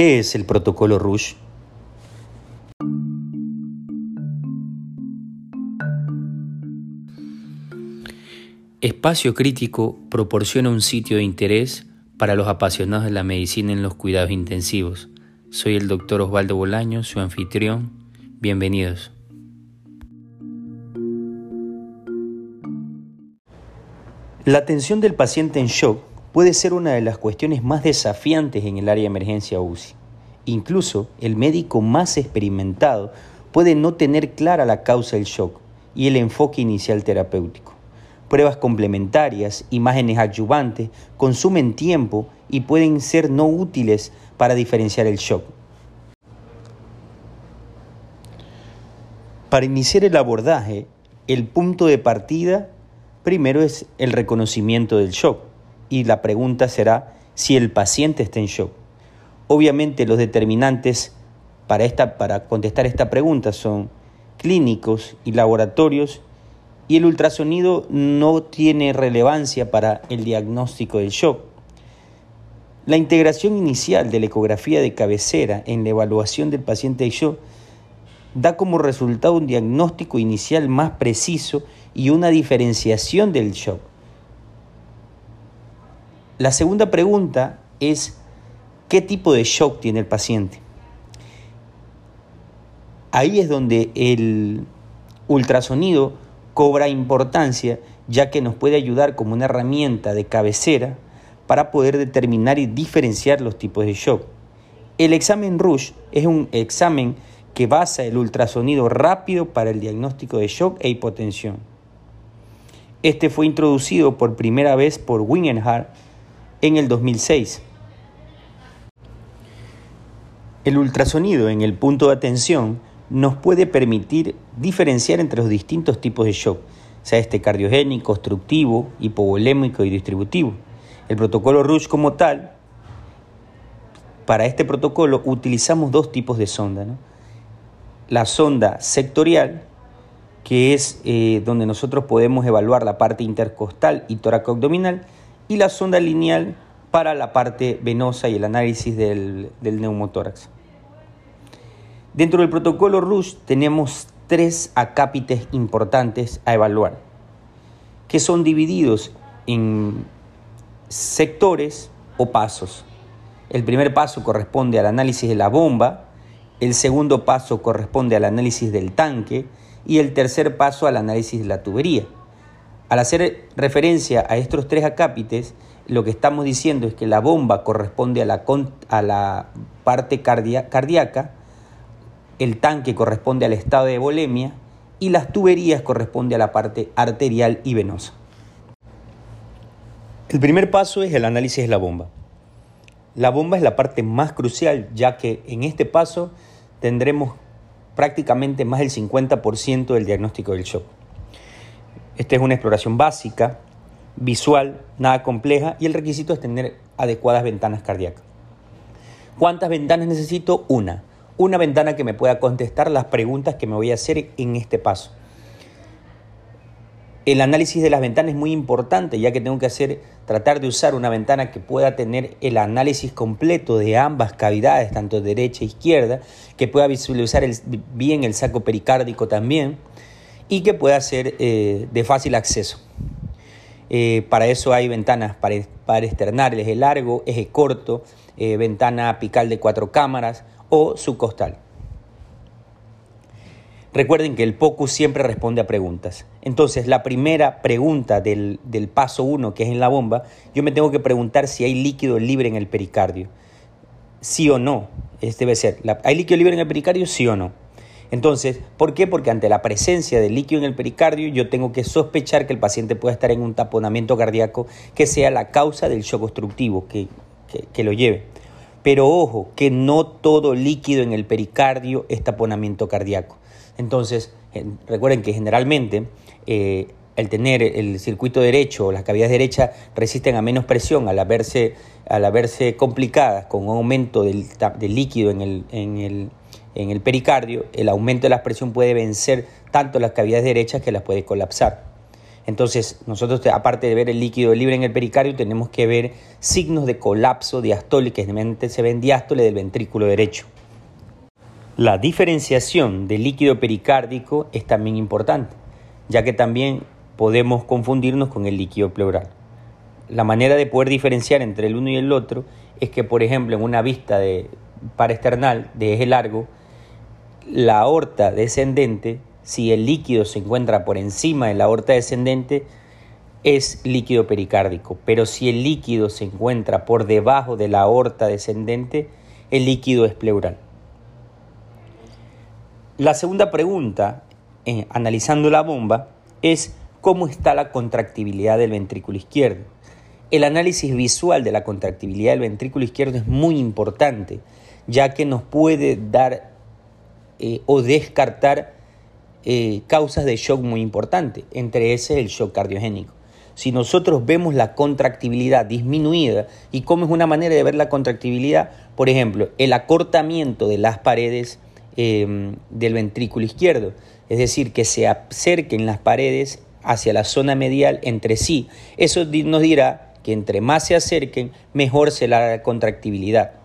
¿Qué es el protocolo Rush? Espacio Crítico proporciona un sitio de interés para los apasionados de la medicina en los cuidados intensivos. Soy el doctor Osvaldo Bolaño, su anfitrión. Bienvenidos. La atención del paciente en shock puede ser una de las cuestiones más desafiantes en el área de emergencia UCI. Incluso el médico más experimentado puede no tener clara la causa del shock y el enfoque inicial terapéutico. Pruebas complementarias, imágenes adyuvantes, consumen tiempo y pueden ser no útiles para diferenciar el shock. Para iniciar el abordaje, el punto de partida primero es el reconocimiento del shock y la pregunta será si el paciente está en shock. Obviamente los determinantes para, esta, para contestar esta pregunta son clínicos y laboratorios y el ultrasonido no tiene relevancia para el diagnóstico del shock. La integración inicial de la ecografía de cabecera en la evaluación del paciente de shock da como resultado un diagnóstico inicial más preciso y una diferenciación del shock. La segunda pregunta es, ¿qué tipo de shock tiene el paciente? Ahí es donde el ultrasonido cobra importancia, ya que nos puede ayudar como una herramienta de cabecera para poder determinar y diferenciar los tipos de shock. El examen RUSH es un examen que basa el ultrasonido rápido para el diagnóstico de shock e hipotensión. Este fue introducido por primera vez por Wingenhardt en el 2006. El ultrasonido en el punto de atención nos puede permitir diferenciar entre los distintos tipos de shock, sea este cardiogénico, obstructivo, hipovolémico y distributivo. El protocolo RUSH como tal, para este protocolo utilizamos dos tipos de sonda. La sonda sectorial, que es eh, donde nosotros podemos evaluar la parte intercostal y abdominal, y la sonda lineal para la parte venosa y el análisis del, del neumotórax. Dentro del protocolo RUSH tenemos tres acápites importantes a evaluar, que son divididos en sectores o pasos. El primer paso corresponde al análisis de la bomba, el segundo paso corresponde al análisis del tanque y el tercer paso al análisis de la tubería. Al hacer referencia a estos tres acápites, lo que estamos diciendo es que la bomba corresponde a la, parte cardíaca, el tanque corresponde al estado de bolemia y las tuberías corresponde a la parte arterial y venosa. El primer paso es el análisis de la bomba. La bomba es la parte más crucial ya que en este paso tendremos prácticamente más del 50% del diagnóstico del shock. Esta es una exploración básica, visual, nada compleja y el requisito es tener adecuadas ventanas cardíacas. ¿Cuántas ventanas necesito? Una una ventana que me pueda contestar las preguntas que me voy a hacer en este paso. El análisis de las ventanas es muy importante, ya que tengo que hacer, tratar de usar una ventana que pueda tener el análisis completo de ambas cavidades, tanto derecha e izquierda, que pueda visualizar bien el saco pericárdico también y que pueda ser eh, de fácil acceso. Eh, para eso hay ventanas para, para externar eje largo, eje corto, eh, ventana apical de cuatro cámaras, o su costal. Recuerden que el POCUS siempre responde a preguntas. Entonces, la primera pregunta del, paso 1, que es en la bomba, yo me tengo que preguntar si hay líquido libre en el pericardio. Sí o no. Este debe ser. ¿Hay líquido libre en el pericardio? Sí o no. Entonces, ¿por qué? Porque ante la presencia de líquido en el pericardio, yo tengo que sospechar que el paciente pueda estar en un taponamiento cardíaco que sea la causa del shock obstructivo que, que lo lleve. Pero ojo, que no todo líquido en el pericardio es taponamiento cardíaco. Entonces, recuerden que generalmente eh, el tener el circuito derecho o las cavidades derechas resisten a menos presión al haberse, al haberse complicadas con un aumento del, líquido en el, en, el, en el pericardio, el aumento de la presión puede vencer tanto las cavidades derechas que las puede colapsar. Entonces, nosotros, aparte de ver el líquido libre en el pericardio, tenemos que ver signos de colapso diastólico, que generalmente se ven diástole del ventrículo derecho. La diferenciación del líquido pericárdico es también importante, ya que también podemos confundirnos con el líquido pleural. La manera de poder diferenciar entre el uno y el otro es que, por ejemplo, en una vista de paraesternal de eje largo, la aorta descendente si el líquido se encuentra por encima de la aorta descendente, es líquido pericárdico, pero si el líquido se encuentra por debajo de la aorta descendente, el líquido es pleural. La segunda pregunta, eh, analizando la bomba, es cómo está la contractibilidad del ventrículo izquierdo. El análisis visual de la contractibilidad del ventrículo izquierdo es muy importante, ya que nos puede dar eh, o descartar eh, causas de shock muy importantes, entre ese el shock cardiogénico. Si nosotros vemos la contractibilidad disminuida, ¿y cómo es una manera de ver la contractibilidad? Por ejemplo, el acortamiento de las paredes em, del ventrículo izquierdo, es decir, que se acerquen las paredes hacia la zona medial entre sí. Eso nos dirá que entre más se acerquen, mejor será la contractibilidad.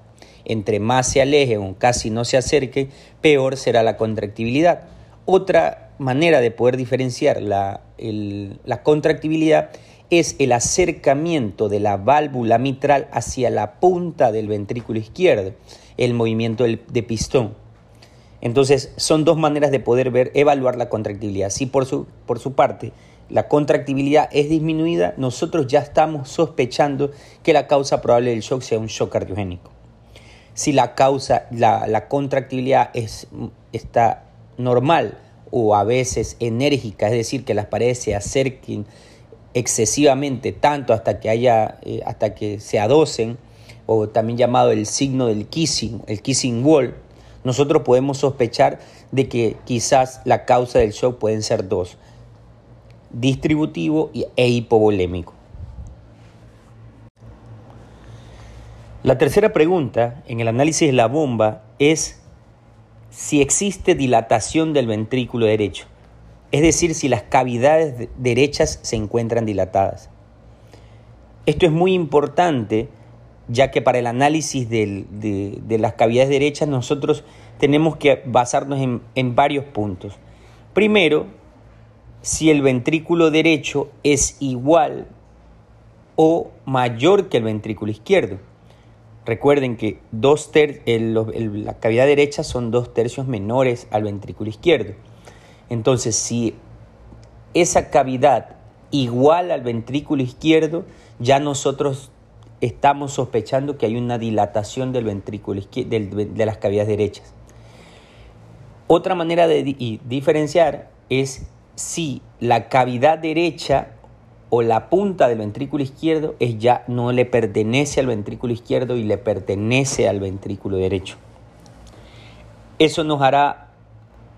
Entre más se alejen o casi no se acerquen, peor será la contractibilidad. Otra manera de poder diferenciar la, contractibilidad es el acercamiento de la válvula mitral hacia la punta del ventrículo izquierdo, el movimiento de pistón. Entonces, son dos maneras de poder ver, evaluar la contractibilidad. Si por su, por su parte la contractibilidad es disminuida, nosotros ya estamos sospechando que la causa probable del shock sea un shock cardiogénico. Si la causa, la, la contractibilidad es, está normal o a veces enérgica, es decir, que las paredes se acerquen excesivamente tanto hasta que haya eh, hasta que se adocen o también llamado el signo del kissing, el kissing wall, nosotros podemos sospechar de que quizás la causa del shock pueden ser dos, distributivo e hipovolémico. La tercera pregunta en el análisis de la bomba es si existe dilatación del ventrículo derecho, es decir, si las cavidades derechas se encuentran dilatadas. Esto es muy importante ya que para el análisis de, las cavidades derechas nosotros tenemos que basarnos en, varios puntos. Primero, si el ventrículo derecho es igual o mayor que el ventrículo izquierdo. Recuerden que dos la cavidad derecha son dos tercios menores al ventrículo izquierdo. Entonces, si esa cavidad igual al ventrículo izquierdo, ya nosotros estamos sospechando que hay una dilatación del ventrículo de las cavidades derechas. Otra manera de diferenciar es si la cavidad derecha o la punta del ventrículo izquierdo es ya no le pertenece al ventrículo izquierdo y le pertenece al ventrículo derecho. Eso nos hará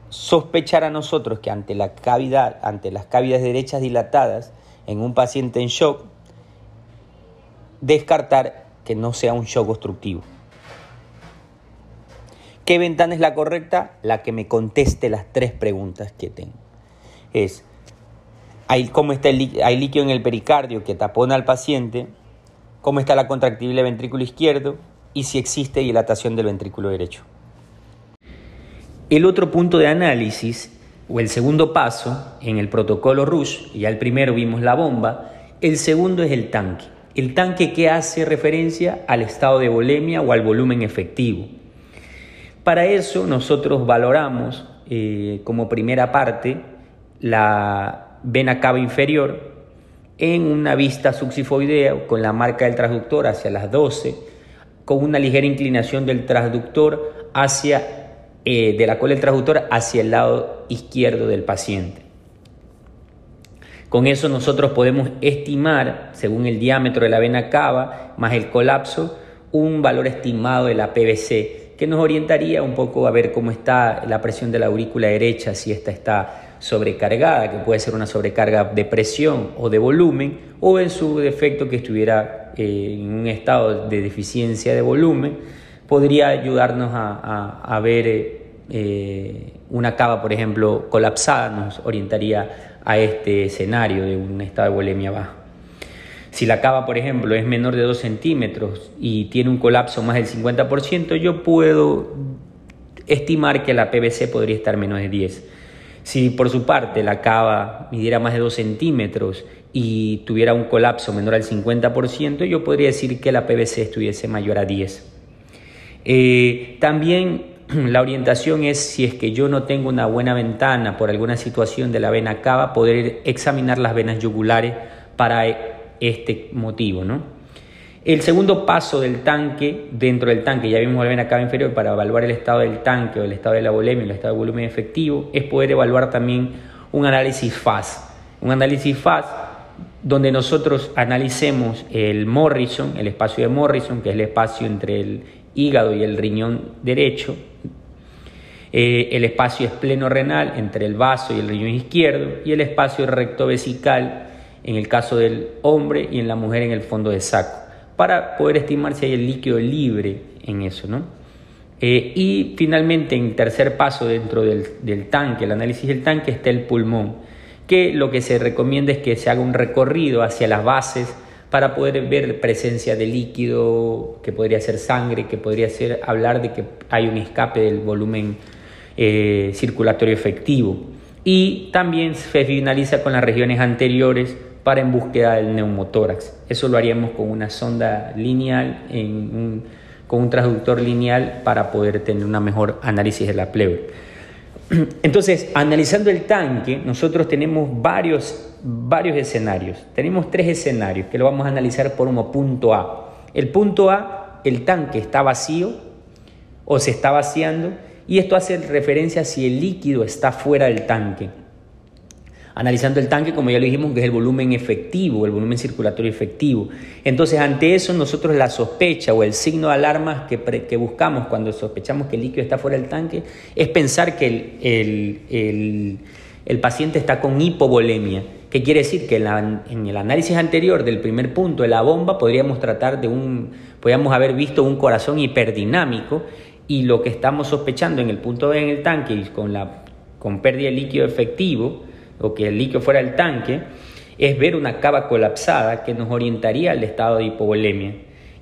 sospechar a nosotros que ante la cavidad, ante las cavidades derechas dilatadas en un paciente en shock, descartar que no sea un shock obstructivo. ¿Qué ventana es la correcta? La que me conteste las tres preguntas que tengo. Es está el, hay líquido en el pericardio que tapona al paciente, cómo está la contractibilidad ventrículo izquierdo y si existe dilatación del ventrículo derecho. El otro punto de análisis, o el segundo paso en el protocolo RUSH, ya el primero vimos la bomba, el segundo es el tanque. El tanque que hace referencia al estado de volemia o al volumen efectivo. Para eso nosotros valoramos eh, como primera parte la vena cava inferior en una vista suxifoidea con la marca del transductor hacia las 12, con una ligera inclinación del transductor hacia, eh, de la cola del transductor hacia el lado izquierdo del paciente. Con eso nosotros podemos estimar, según el diámetro de la vena cava más el colapso, un valor estimado de la PVC, que nos orientaría un poco a ver cómo está la presión de la aurícula derecha, si esta está sobrecargada, que puede ser una sobrecarga de presión o de volumen, o en su defecto que estuviera eh, en un estado de deficiencia de volumen, podría ayudarnos a, ver eh, una cava, por ejemplo, colapsada, nos orientaría a este escenario de un estado de bulimia baja. Si la cava, por ejemplo, es menor de 2 centímetros y tiene un colapso más del 50%, yo puedo estimar que la PVC podría estar menos de 10. Si por su parte la cava midiera más de 2 centímetros y tuviera un colapso menor al 50%, yo podría decir que la PVC estuviese mayor a 10. Eh, también la orientación es si es que yo no tengo una buena ventana por alguna situación de la vena cava, poder examinar las venas yugulares para este motivo. ¿no? El segundo paso del tanque, dentro del tanque, ya vimos vena cava inferior, para evaluar el estado del tanque o el estado de la volemia, el estado de volumen efectivo, es poder evaluar también un análisis FAS. Un análisis FAS donde nosotros analicemos el Morrison, el espacio de Morrison, que es el espacio entre el hígado y el riñón derecho, eh, el espacio espleno-renal entre el vaso y el riñón izquierdo y el espacio recto-vesical en el caso del hombre y en la mujer en el fondo de saco, para poder estimar si hay el líquido libre en eso. ¿no? Eh, y finalmente, en tercer paso dentro del, tanque, el análisis del tanque, está el pulmón, que lo que se recomienda es que se haga un recorrido hacia las bases para poder ver presencia de líquido, que podría ser sangre, que podría ser hablar de que hay un escape del volumen eh, circulatorio efectivo. Y también se finaliza con las regiones anteriores para en búsqueda del neumotórax. Eso lo haríamos con una sonda lineal, con un transductor lineal para poder tener una mejor análisis de la pleura. Entonces, analizando el tanque, nosotros tenemos varios, varios escenarios. Tenemos tres escenarios que lo vamos a analizar por un punto A. El punto A, el tanque está vacío o se está vaciando y esto hace referencia a si el líquido está fuera del tanque analizando el tanque, como ya lo dijimos, que es el volumen efectivo, el volumen circulatorio efectivo. Entonces, ante eso, nosotros la sospecha o el signo de alarma que, buscamos cuando sospechamos que el líquido está fuera del tanque es pensar que el, el, el, paciente está con hipovolemia. ¿Qué quiere decir? Que en, el análisis anterior del primer punto de la bomba podríamos tratar de un, podríamos haber visto un corazón hiperdinámico y lo que estamos sospechando en el punto B en el tanque con, la, con pérdida de líquido efectivo, o que el líquido fuera del tanque, es ver una cava colapsada que nos orientaría al estado de hipovolemia.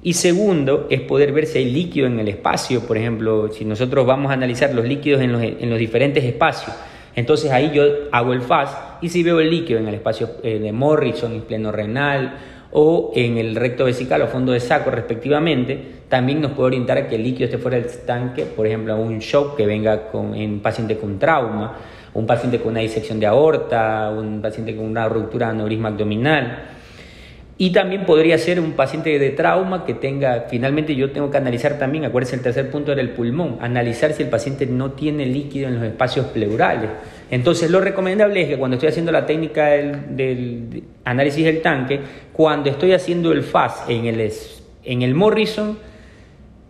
Y segundo, es poder ver si hay líquido en el espacio, por ejemplo, si nosotros vamos a analizar los líquidos en los, en los diferentes espacios, entonces ahí yo hago el FAS y si veo el líquido en el espacio eh, de Morrison, en pleno renal o en el recto vesical o fondo de saco respectivamente, también nos puede orientar a que el líquido esté fuera del tanque, por ejemplo, a un shock que venga con, en paciente con trauma un paciente con una disección de aorta, un paciente con una ruptura de aneurisma abdominal. Y también podría ser un paciente de trauma que tenga, finalmente yo tengo que analizar también, acuérdense el tercer punto era el pulmón, analizar si el paciente no tiene líquido en los espacios pleurales. Entonces lo recomendable es que cuando estoy haciendo la técnica del, análisis del tanque, cuando estoy haciendo el FAS en el, en el Morrison,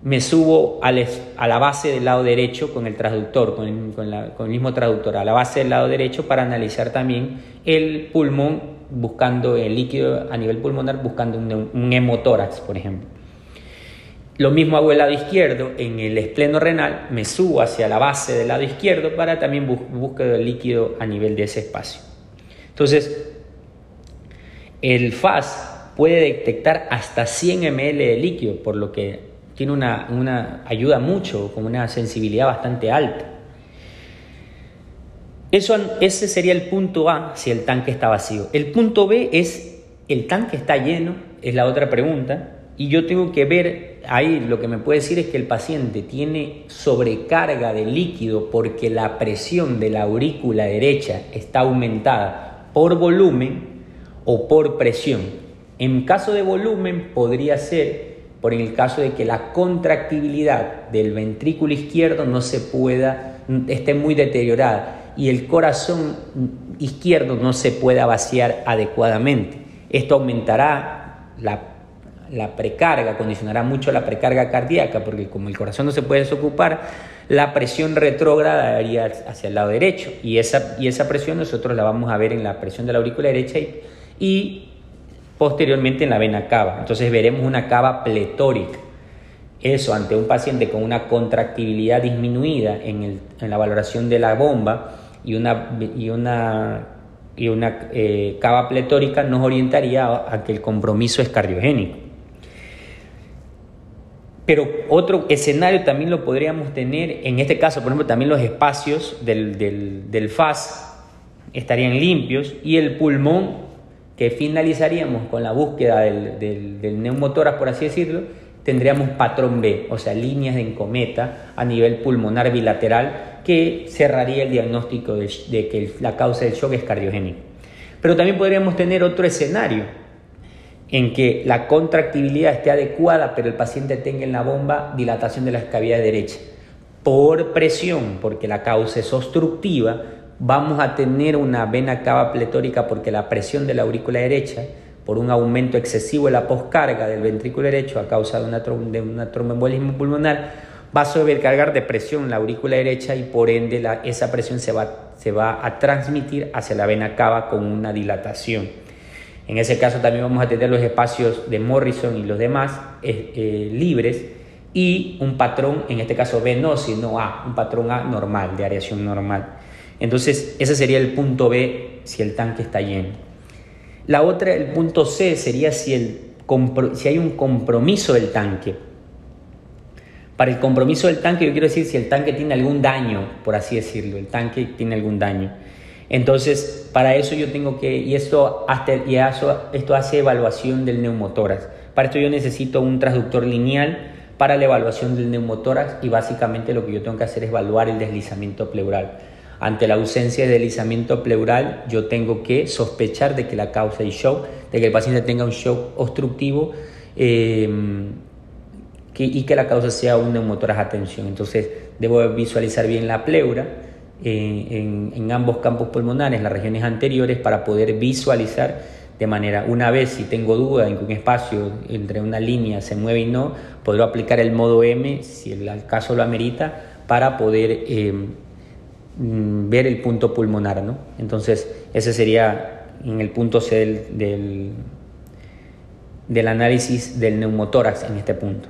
me subo a la base del lado derecho con el traductor, con el, mismo traductor, a la base del lado derecho para analizar también el pulmón, buscando el líquido a nivel pulmonar, buscando un, hemotórax, por ejemplo. Lo mismo hago el lado izquierdo, en el espleno renal me subo hacia la base del lado izquierdo para también buscar el líquido a nivel de ese espacio. Entonces, el FAS puede detectar hasta 100 ml de líquido, por lo que tiene una, ayuda mucho, con una sensibilidad bastante alta. Eso, ese sería el punto A si el tanque está vacío. El punto B es el tanque está lleno, es la otra pregunta, y yo tengo que ver, ahí lo que me puede decir es que el paciente tiene sobrecarga de líquido porque la presión de la aurícula derecha está aumentada por volumen o por presión. En caso de volumen podría ser por el caso de que la contractibilidad del ventrículo izquierdo no se pueda, esté muy deteriorada y el corazón izquierdo no se pueda vaciar adecuadamente. Esto aumentará la, la precarga, condicionará mucho la precarga cardíaca, porque como el corazón no se puede desocupar, la presión retrógrada iría hacia el lado derecho y esa, y esa presión nosotros la vamos a ver en la presión de la aurícula derecha y posteriormente en la vena cava. Entonces veremos una cava pletórica. Eso ante un paciente con una contractibilidad disminuida en, la valoración de la bomba y una, y una y una eh, cava pletórica nos orientaría a, que el compromiso es cardiogénico. Pero otro escenario también lo podríamos tener, en este caso, por ejemplo, también los espacios del, del, FAS estarían limpios y el pulmón, que finalizaríamos con la búsqueda del, del, neumotórax, por así decirlo, tendríamos patrón B, o sea, líneas de encometa a nivel pulmonar bilateral que cerraría el diagnóstico de, que la causa del shock es cardiogénico. Pero también podríamos tener otro escenario en que la contractibilidad esté adecuada, pero el paciente tenga en la bomba dilatación de la cavidad derecha. Por presión, porque la causa es obstructiva, vamos a tener una vena cava pletórica porque la presión de la aurícula derecha por un aumento excesivo de la poscarga del ventrículo derecho a causa de una, de una tromboembolismo pulmonar, va a sobrecargar de presión la aurícula derecha y por ende esa presión se va, a transmitir hacia la vena cava con una dilatación. En ese caso también vamos a tener los espacios de Morrison y los demás eh, eh, libres y un patrón, en este caso B no, sino A, un patrón A normal, de areación normal. Entonces ese sería el punto B si el tanque está lleno. La otra, el punto C, sería si, el, si hay un compromiso del tanque. Para el compromiso del tanque, yo quiero decir si el tanque tiene algún daño, por así decirlo, el tanque tiene algún daño. Entonces, para eso yo tengo que, y esto, y esto hace evaluación del neumotórax. Para esto yo necesito un transductor lineal para la evaluación del neumotórax y básicamente lo que yo tengo que hacer es evaluar el deslizamiento pleural. Ante la ausencia de deslizamiento pleural, yo tengo que sospechar de que la causa es shock, de que el paciente tenga un shock obstructivo eh, y que la causa sea un neumotórax a tensión. Entonces, debo visualizar bien la pleura eh, en, en, ambos campos pulmonares, las regiones anteriores, para poder visualizar de manera, una vez si tengo duda en que un espacio entre una línea se mueve y no, podré aplicar el modo M, si el caso lo amerita, para poder eh, Mm, ver el punto pulmonar, ¿no? Entonces, ese sería en el punto C del, del, análisis del neumotórax en este punto.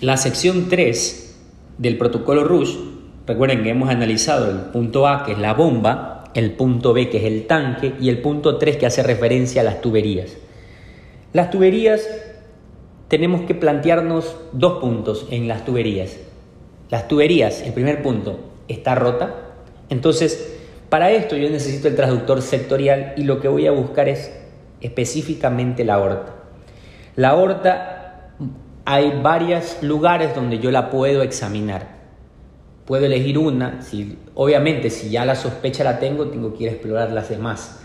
La sección 3 del protocolo RUSH, recuerden que hemos analizado el punto A, que es la bomba, el punto B, que es el tanque, y el punto 3, que hace referencia a las tuberías. Las tuberías, tenemos que plantearnos dos puntos en las tuberías. Las tuberías, el primer punto, está rota. Entonces, para esto yo necesito el transductor sectorial y lo que voy a buscar es específicamente la aorta. La aorta, hay varios lugares donde yo la puedo examinar. Puedo elegir una, si, obviamente si ya la sospecha la tengo, tengo que ir a explorar las demás.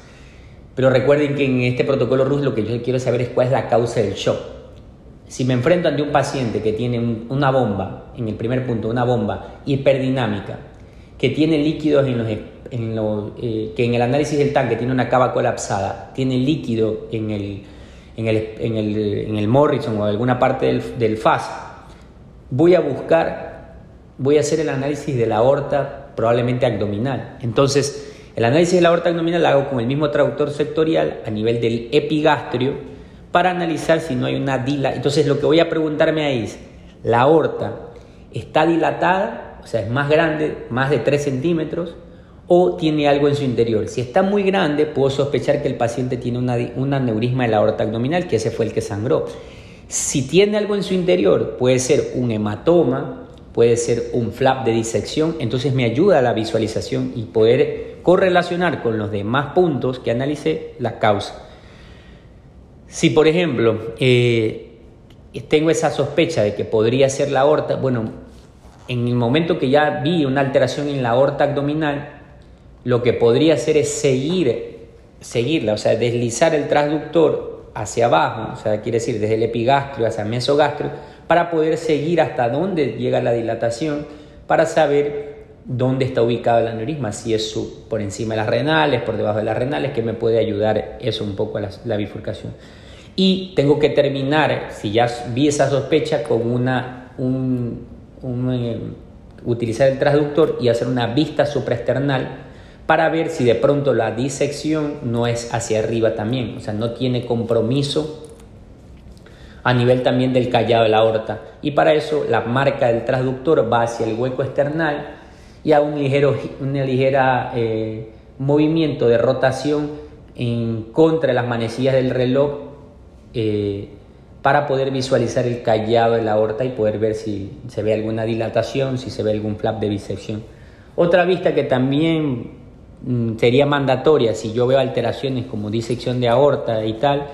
Pero recuerden que en este protocolo RUS lo que yo quiero saber es cuál es la causa del shock si me enfrento ante un paciente que tiene una bomba, en el primer punto, una bomba hiperdinámica, que tiene líquidos en los, eh, que en el análisis del tanque tiene una cava colapsada, tiene líquido en el, en el, en el, Morrison o alguna parte del, del FAS, voy a buscar, voy a hacer el análisis de la aorta probablemente abdominal. Entonces, el análisis de la aorta abdominal lo hago con el mismo traductor sectorial a nivel del epigastrio, para analizar si no hay una dilatación. Entonces lo que voy a preguntarme ahí es, ¿la aorta está dilatada? O sea, es más grande, más de 3 centímetros, o tiene algo en su interior. Si está muy grande, puedo sospechar que el paciente tiene una, un aneurisma de la aorta abdominal, que ese fue el que sangró. Si tiene algo en su interior, puede ser un hematoma, puede ser un flap de disección, entonces me ayuda a la visualización y poder correlacionar con los demás puntos que analicé la causa. Si, por ejemplo, eh, tengo esa sospecha de que podría ser la aorta, bueno, en el momento que ya vi una alteración en la aorta abdominal, lo que podría hacer es seguir, seguirla, o sea, deslizar el transductor hacia abajo, o sea, quiere decir desde el epigastrio hacia el mesogastrio, para poder seguir hasta dónde llega la dilatación, para saber dónde está ubicado el aneurisma, si es por encima de las renales, por debajo de las renales, que me puede ayudar eso un poco a la bifurcación. Y tengo que terminar, si ya vi esa sospecha, con una, un, eh, utilizar el transductor y hacer una vista supraesternal para ver si de pronto la disección no es hacia arriba también, o sea, no tiene compromiso a nivel también del callado de la aorta. Y para eso la marca del transductor va hacia el hueco external y a un ligero una ligera eh, movimiento de rotación en contra de las manecillas del reloj eh, para poder visualizar el callado de la aorta y poder ver si se ve alguna dilatación, si se ve algún flap de bisección. Otra vista que también mm, sería mandatoria si yo veo alteraciones como disección de aorta y tal,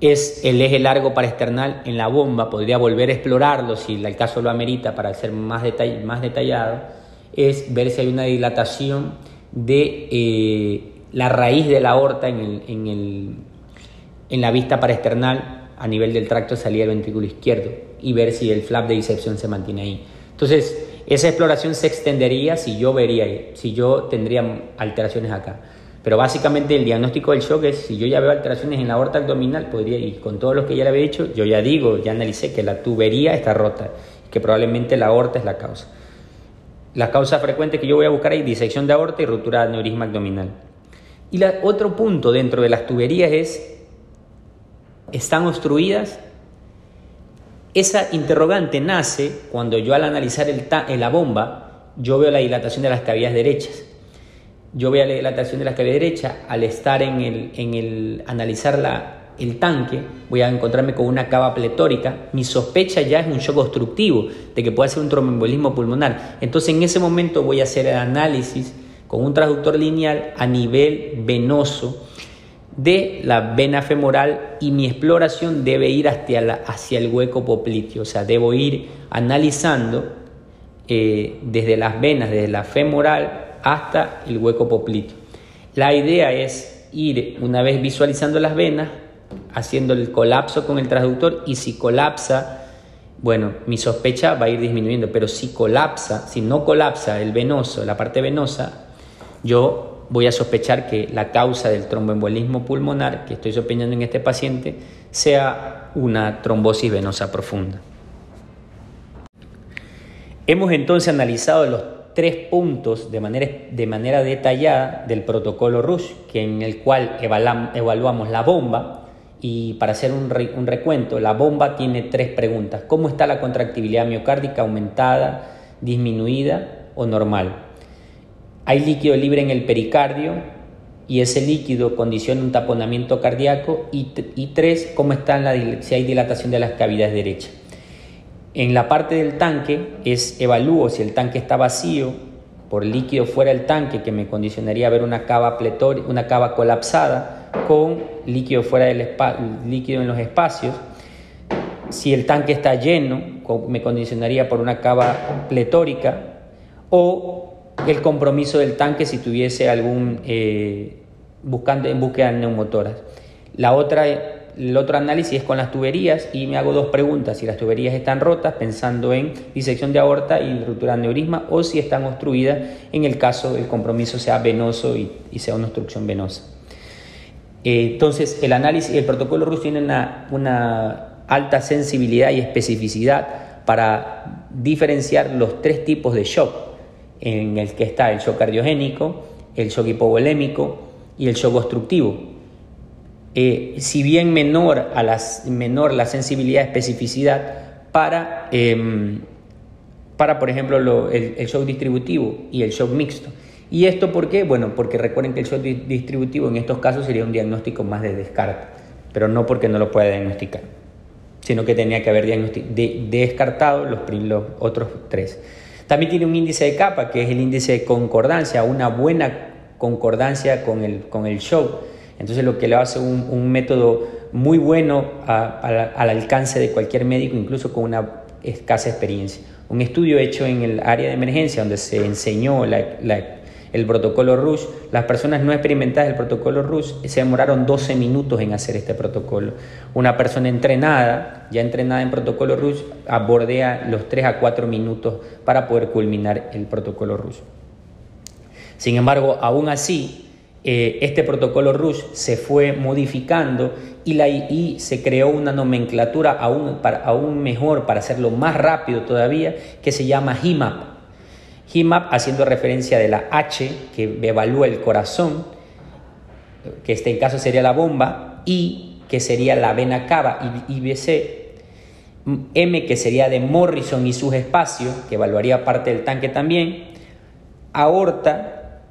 es el eje largo para external en la bomba. Podría volver a explorarlo si el caso lo amerita para ser más, más detallado. Es ver si hay una dilatación de eh, la raíz de la aorta en, el, en, el, en la vista para external a nivel del tracto de salida del ventrículo izquierdo y ver si el flap de disección se mantiene ahí. Entonces, esa exploración se extendería si yo vería, si yo tendría alteraciones acá. Pero básicamente el diagnóstico del shock es, si yo ya veo alteraciones en la aorta abdominal, podría, y con todos los que ya le había dicho, yo ya digo, ya analicé que la tubería está rota, que probablemente la aorta es la causa. La causa frecuente que yo voy a buscar es disección de aorta y ruptura de aneurisma abdominal. Y la, otro punto dentro de las tuberías es están obstruidas? Esa interrogante nace cuando yo al analizar el la bomba, yo veo la dilatación de las cavidades derechas. Yo veo la dilatación de las cavidades derechas, al estar en el, en el analizar la, el tanque, voy a encontrarme con una cava pletórica. Mi sospecha ya es un shock obstructivo de que puede ser un tromboembolismo pulmonar. Entonces en ese momento voy a hacer el análisis con un traductor lineal a nivel venoso de la vena femoral y mi exploración debe ir hacia, hacia el hueco popliteo, o sea, debo ir analizando eh, desde las venas, desde la femoral hasta el hueco popliteo. La idea es ir, una vez visualizando las venas, haciendo el colapso con el transductor y si colapsa, bueno, mi sospecha va a ir disminuyendo, pero si colapsa, si no colapsa el venoso, la parte venosa, yo voy a sospechar que la causa del tromboembolismo pulmonar que estoy sospechoso en este paciente sea una trombosis venosa profunda. Hemos entonces analizado los tres puntos de manera, de manera detallada del protocolo RUSH, que en el cual evaluamos la bomba y para hacer un, recuento, la bomba tiene tres preguntas. ¿Cómo está la contractibilidad miocárdica aumentada, disminuida o normal? Hay líquido libre en el pericardio y ese líquido condiciona un taponamiento cardíaco y, tres, cómo está la, si hay dilatación de las cavidades derechas. En la parte del tanque es evalúo si el tanque está vacío por líquido fuera del tanque que me condicionaría a ver una cava una cava colapsada con líquido fuera del líquido en los espacios. Si el tanque está lleno, me condicionaría por una cava pletórica o el compromiso del tanque si tuviese algún, eh, buscando en búsqueda de neumotoras. La otra, el otro análisis es con las tuberías y me hago dos preguntas, si las tuberías están rotas pensando en disección de aorta y ruptura de aneurisma o si están obstruidas en el caso el compromiso sea venoso y, sea una obstrucción venosa. Eh, entonces el análisis, el protocolo RUS tiene una, alta sensibilidad y especificidad para diferenciar los tres tipos de shock en el que está el shock cardiogénico, el shock hipovolémico y el shock obstructivo. Eh, si bien menor, a las, menor la sensibilidad especificidad para, em, para por ejemplo, el, shock distributivo y el shock mixto. ¿Y esto por qué? Bueno, porque recuerden que el shock distributivo en estos casos sería un diagnóstico más de descarte, pero no porque no lo pueda diagnosticar, sino que tenía que haber descartado los, los otros tres. También tiene un índice de capa, que es el índice de concordancia, una buena concordancia con el, con el show. Entonces lo que le hace un, un método muy bueno al alcance de cualquier médico, incluso con una escasa experiencia. Un estudio hecho en el área de emergencia donde se enseñó la el protocolo RUSH, las personas no experimentadas del protocolo RUSH se demoraron 12 minutos en hacer este protocolo. Una persona entrenada, ya entrenada en protocolo RUSH, abordea los 3 a 4 minutos para poder culminar el protocolo RUSH. Sin embargo, aún así, eh, este protocolo RUSH se fue modificando y, la, y se creó una nomenclatura aún, para, aún mejor para hacerlo más rápido todavía, que se llama HIMAP HIMAP haciendo referencia de la H que evalúa el corazón, que este caso sería la bomba, I que sería la vena cava y IBC, M que sería de Morrison y sus espacios, que evaluaría parte del tanque también, aorta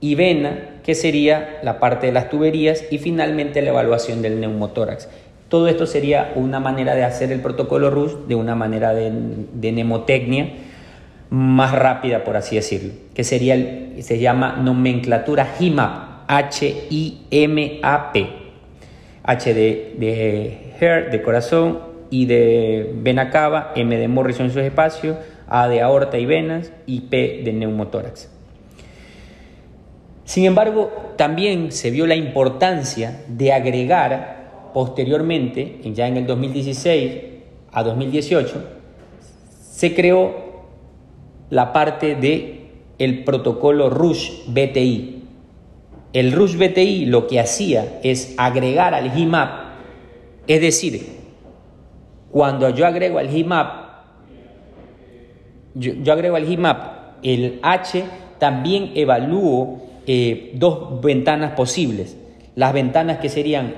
y vena, que sería la parte de las tuberías, y finalmente la evaluación del neumotórax. Todo esto sería una manera de hacer el protocolo RUS de una manera de, de mnemotecnia más rápida, por así decirlo, que sería se llama nomenclatura HIMAP, H-I-M-A-P. H de, de heart, de corazón, I de vena cava, M de Morrison en sus espacios, A de aorta y venas y P de neumotórax. Sin embargo, también se vio la importancia de agregar posteriormente, ya en el 2016 a 2018, se creó la parte de el protocolo RUSH BTI. El RUSH BTI lo que hacía es agregar al HIMAP, es decir, cuando yo agrego al HIMAP, yo, agrego al HIMAP el H, también evalúo eh, dos ventanas posibles. Las ventanas que serían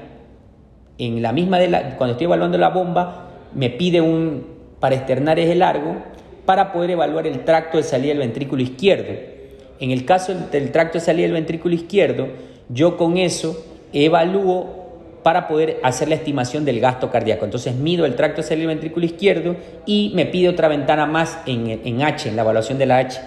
en la misma de la, cuando estoy evaluando la bomba, me pide un para externar eje largo para poder evaluar el tracto de salida del ventrículo izquierdo. En el caso del tracto de salida del ventrículo izquierdo, yo con eso evalúo para poder hacer la estimación del gasto cardíaco. Entonces mido el tracto de salida del ventrículo izquierdo y me pide otra ventana más en, en H, en la evaluación de la H,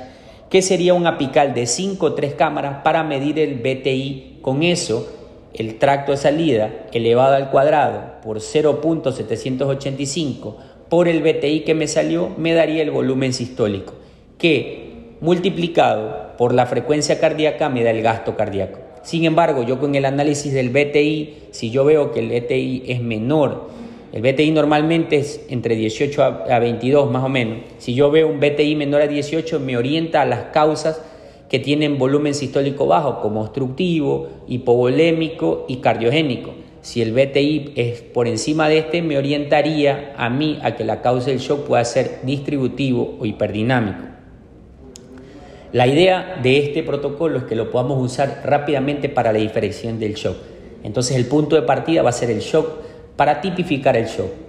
que sería un apical de 5 o 3 cámaras para medir el BTI. Con eso, el tracto de salida elevado al cuadrado por 0.785 por el BTI que me salió, me daría el volumen sistólico, que multiplicado por la frecuencia cardíaca me da el gasto cardíaco. Sin embargo, yo con el análisis del BTI, si yo veo que el BTI es menor, el BTI normalmente es entre 18 a 22 más o menos, si yo veo un BTI menor a 18 me orienta a las causas que tienen volumen sistólico bajo, como obstructivo, hipovolémico y cardiogénico. Si el BTI es por encima de este, me orientaría a mí a que la causa del shock pueda ser distributivo o hiperdinámico. La idea de este protocolo es que lo podamos usar rápidamente para la diferenciación del shock. Entonces el punto de partida va a ser el shock para tipificar el shock.